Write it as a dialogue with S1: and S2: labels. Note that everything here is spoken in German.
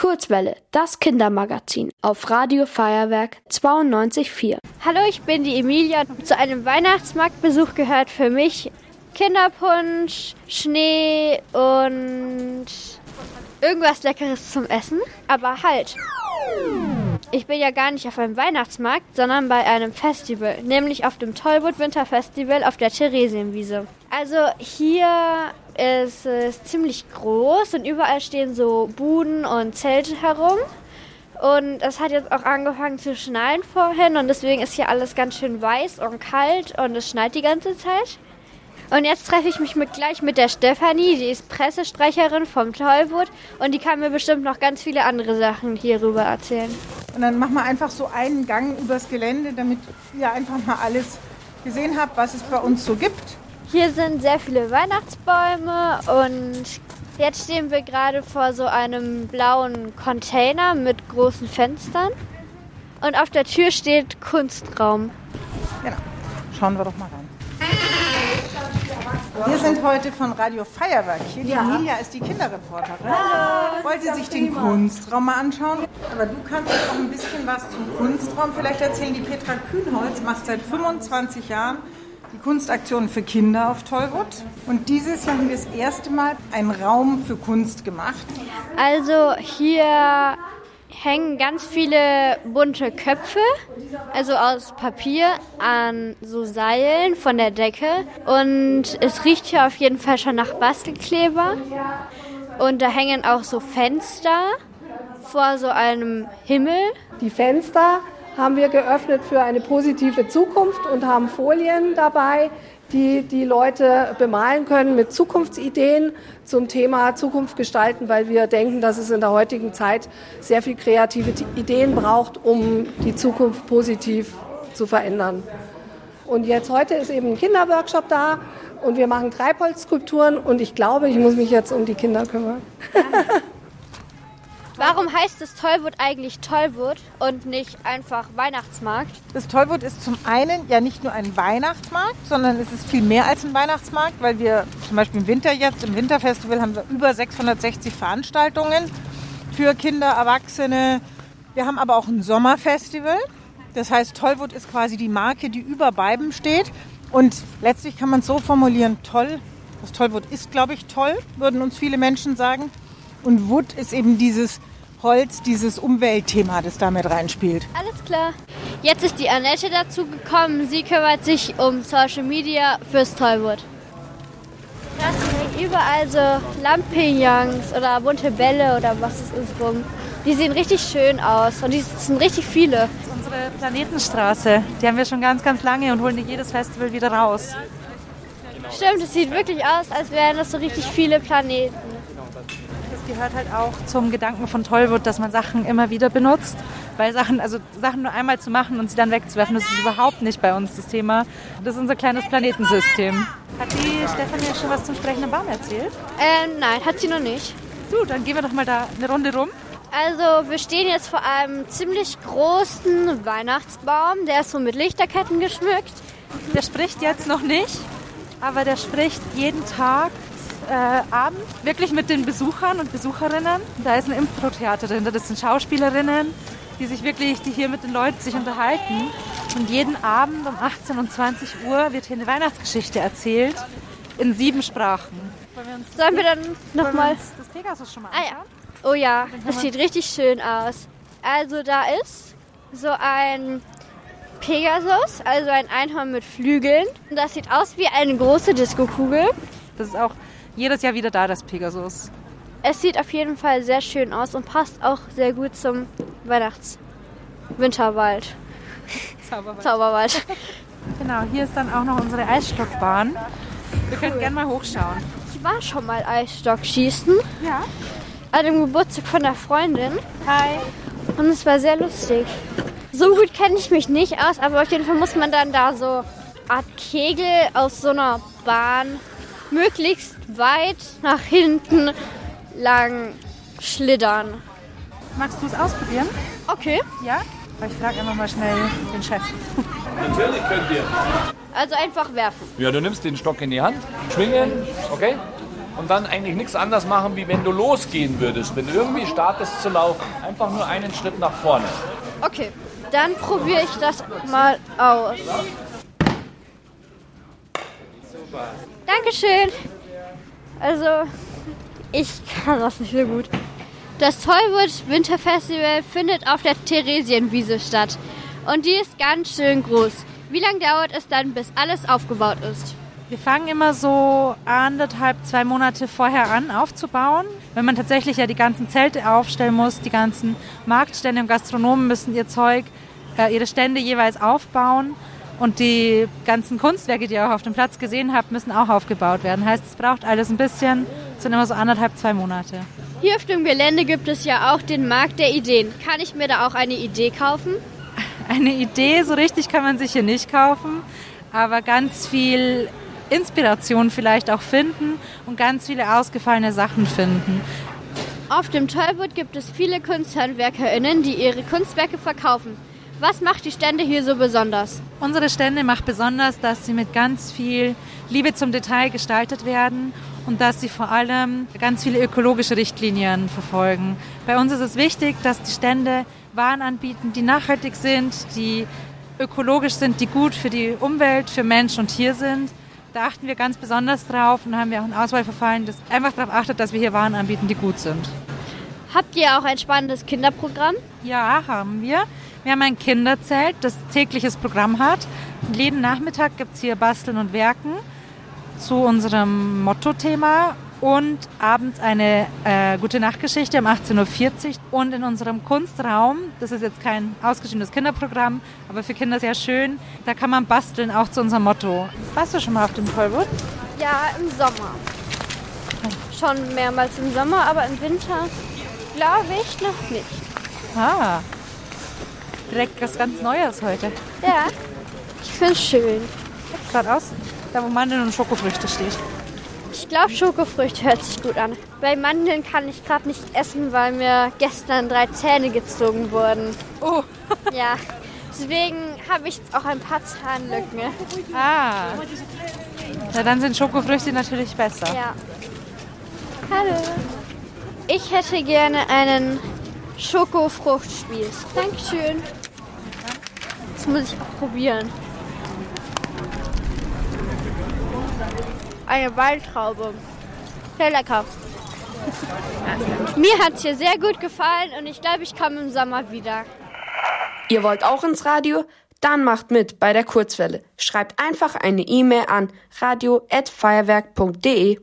S1: Kurzwelle, das Kindermagazin auf Radio Feuerwerk 92.4.
S2: Hallo, ich bin die Emilia. Zu einem Weihnachtsmarktbesuch gehört für mich Kinderpunsch, Schnee und irgendwas Leckeres zum Essen. Aber halt, ich bin ja gar nicht auf einem Weihnachtsmarkt, sondern bei einem Festival, nämlich auf dem Tollwood Winterfestival auf der Theresienwiese. Also hier ist es ziemlich groß und überall stehen so Buden und Zelte herum. Und es hat jetzt auch angefangen zu schneien vorhin und deswegen ist hier alles ganz schön weiß und kalt und es schneit die ganze Zeit. Und jetzt treffe ich mich mit, gleich mit der Stefanie, die ist Pressesprecherin vom Tollwood und die kann mir bestimmt noch ganz viele andere Sachen hierüber erzählen.
S3: Und dann machen wir einfach so einen Gang übers Gelände, damit ihr einfach mal alles gesehen habt, was es bei uns so gibt.
S2: Hier sind sehr viele Weihnachtsbäume und jetzt stehen wir gerade vor so einem blauen Container mit großen Fenstern. Und auf der Tür steht Kunstraum.
S3: Genau. Schauen wir doch mal rein. Wir sind heute von Radio Feuerwerk hier. Die Emilia ist die Kinderreporterin. Hallo. Wollte sich den Kunstraum mal anschauen. Aber du kannst uns auch ein bisschen was zum Kunstraum vielleicht erzählen. Die Petra Kühnholz macht seit 25 Jahren die Kunstaktion für Kinder auf Tollwood. Und dieses Jahr haben wir das erste Mal einen Raum für Kunst gemacht.
S2: Also hier hängen ganz viele bunte Köpfe, also aus Papier, an so Seilen von der Decke. Und es riecht hier auf jeden Fall schon nach Bastelkleber. Und da hängen auch so Fenster vor so einem Himmel.
S4: Die Fenster haben wir geöffnet für eine positive Zukunft und haben Folien dabei, die die Leute bemalen können mit Zukunftsideen zum Thema Zukunft gestalten, weil wir denken, dass es in der heutigen Zeit sehr viel kreative Ideen braucht, um die Zukunft positiv zu verändern. Und jetzt heute ist eben ein Kinderworkshop da und wir machen Treibholzskulpturen und ich glaube, ich muss mich jetzt um die Kinder kümmern.
S2: Warum heißt das Tollwood eigentlich Tollwood und nicht einfach Weihnachtsmarkt?
S3: Das Tollwood ist zum einen ja nicht nur ein Weihnachtsmarkt, sondern es ist viel mehr als ein Weihnachtsmarkt, weil wir zum Beispiel im Winter jetzt, im Winterfestival haben wir über 660 Veranstaltungen für Kinder, Erwachsene. Wir haben aber auch ein Sommerfestival. Das heißt, Tollwood ist quasi die Marke, die über beiden steht. Und letztlich kann man es so formulieren, toll. Das Tollwood ist, glaube ich, toll, würden uns viele Menschen sagen. Und Wood ist eben dieses Holz, dieses Umweltthema, das da mit reinspielt.
S2: Alles klar. Jetzt ist die Annette dazu gekommen. Sie kümmert sich um Social Media fürs Tollwood. Da sind überall so Lampignons oder bunte Bälle oder was es ist rum. Die sehen richtig schön aus und die sind richtig viele.
S5: Das ist unsere Planetenstraße. Die haben wir schon ganz, ganz lange und holen die jedes Festival wieder raus.
S2: Stimmt, es sieht wirklich aus, als wären das so richtig viele Planeten
S5: gehört halt auch zum Gedanken von Tollwood, dass man Sachen immer wieder benutzt. Weil Sachen, also Sachen nur einmal zu machen und sie dann wegzuwerfen, das ist überhaupt nicht bei uns das Thema. Das ist unser kleines Planetensystem. Hat die Stefanie schon was zum sprechenden Baum erzählt?
S2: Ähm, nein, hat sie noch nicht.
S5: Du, dann gehen wir doch mal da eine Runde rum.
S2: Also wir stehen jetzt vor einem ziemlich großen Weihnachtsbaum. Der ist so mit Lichterketten geschmückt.
S5: Der spricht jetzt noch nicht, aber der spricht jeden Tag äh, Abend wirklich mit den Besuchern und Besucherinnen. Da ist ein Impro-Theater drin, das sind Schauspielerinnen, die sich wirklich, die hier mit den Leuten sich unterhalten. Und jeden Abend um 18 und 20 Uhr wird hier eine Weihnachtsgeschichte erzählt in sieben Sprachen.
S2: Wir Sollen wir dann nochmal
S5: das Pegasus schon mal
S2: anschauen? Ah, ja. Oh ja, das sieht richtig schön aus. Also da ist so ein Pegasus, also ein Einhorn mit Flügeln. Und das sieht aus wie eine große Diskokugel.
S5: Das ist auch jedes Jahr wieder da, das Pegasus.
S2: Es sieht auf jeden Fall sehr schön aus und passt auch sehr gut zum Weihnachts-Winterwald.
S5: Zauberwald.
S2: Zauberwald.
S5: Genau, hier ist dann auch noch unsere Eisstockbahn. Wir können gerne mal hochschauen.
S2: Ich war schon mal Eisstockschießen.
S5: Ja.
S2: An dem Geburtstag von der Freundin.
S5: Hi.
S2: Und es war sehr lustig. So gut kenne ich mich nicht aus, aber auf jeden Fall muss man dann da so Art Kegel aus so einer Bahn möglichst weit nach hinten lang schlittern.
S5: Magst du es ausprobieren?
S2: Okay.
S5: Ja? Ich frage einfach mal schnell den Chef.
S6: Natürlich könnt ihr.
S2: Also einfach werfen.
S6: Ja, du nimmst den Stock in die Hand, schwingen, okay? und dann eigentlich nichts anderes machen, wie wenn du losgehen würdest. Wenn du irgendwie startest zu laufen. Einfach nur einen Schritt nach vorne.
S2: Okay, dann probiere ich das mal aus. Dankeschön. Also, ich kann das nicht so gut. Das Tollwood Winterfestival findet auf der Theresienwiese statt. Und die ist ganz schön groß. Wie lange dauert es dann, bis alles aufgebaut ist?
S5: Wir fangen immer so anderthalb, zwei Monate vorher an aufzubauen. Wenn man tatsächlich ja die ganzen Zelte aufstellen muss, die ganzen Marktstände und Gastronomen müssen ihr Zeug, äh, ihre Stände jeweils aufbauen. Und die ganzen Kunstwerke, die ihr auch auf dem Platz gesehen habt, müssen auch aufgebaut werden. Heißt, es braucht alles ein bisschen. Es sind immer so anderthalb, zwei Monate.
S2: Hier auf dem Gelände gibt es ja auch den Markt der Ideen. Kann ich mir da auch eine Idee kaufen?
S5: Eine Idee, so richtig kann man sich hier nicht kaufen, aber ganz viel Inspiration vielleicht auch finden und ganz viele ausgefallene Sachen finden.
S2: Auf dem Tollwood gibt es viele KunsthandwerkerInnen, die ihre Kunstwerke verkaufen. Was macht die Stände hier so besonders?
S5: Unsere Stände macht besonders, dass sie mit ganz viel Liebe zum Detail gestaltet werden und dass sie vor allem ganz viele ökologische Richtlinien verfolgen. Bei uns ist es wichtig, dass die Stände Waren anbieten, die nachhaltig sind, die ökologisch sind, die gut für die Umwelt, für Mensch und Tier sind. Da achten wir ganz besonders drauf und haben wir auch ein Auswahlverfahren, das einfach darauf achtet, dass wir hier Waren anbieten, die gut sind.
S2: Habt ihr auch ein spannendes Kinderprogramm?
S5: Ja, haben wir. Wir haben ein Kinderzelt, das tägliches Programm hat. Jeden Nachmittag gibt es hier Basteln und Werken zu unserem Motto-Thema und abends eine äh, gute Nachtgeschichte um 18.40 Uhr. Und in unserem Kunstraum, das ist jetzt kein ausgeschriebenes Kinderprogramm, aber für Kinder sehr schön, da kann man basteln, auch zu unserem Motto. Warst du schon mal auf dem Tollwood?
S2: Ja, im Sommer. Schon mehrmals im Sommer, aber im Winter glaube ich noch nicht.
S5: Ah, direkt was ganz Neues heute.
S2: Ja, ich finde es schön.
S5: Sieht gerade aus, da wo Mandeln und Schokofrüchte steht.
S2: Ich glaube, Schokofrüchte hört sich gut an. Bei Mandeln kann ich gerade nicht essen, weil mir gestern drei Zähne gezogen wurden.
S5: Oh,
S2: Ja, deswegen habe ich auch ein paar Zahnlücken.
S5: ah. Na, dann sind Schokofrüchte natürlich besser.
S2: Ja. Hallo. Ich hätte gerne einen Schokofruchtspieß. Dankeschön. Muss ich auch probieren. Eine Waldtraube. Sehr lecker. Mir hat es hier sehr gut gefallen und ich glaube, ich komme im Sommer wieder.
S1: Ihr wollt auch ins Radio? Dann macht mit bei der Kurzwelle. Schreibt einfach eine E-Mail an radio@feuerwerk.de.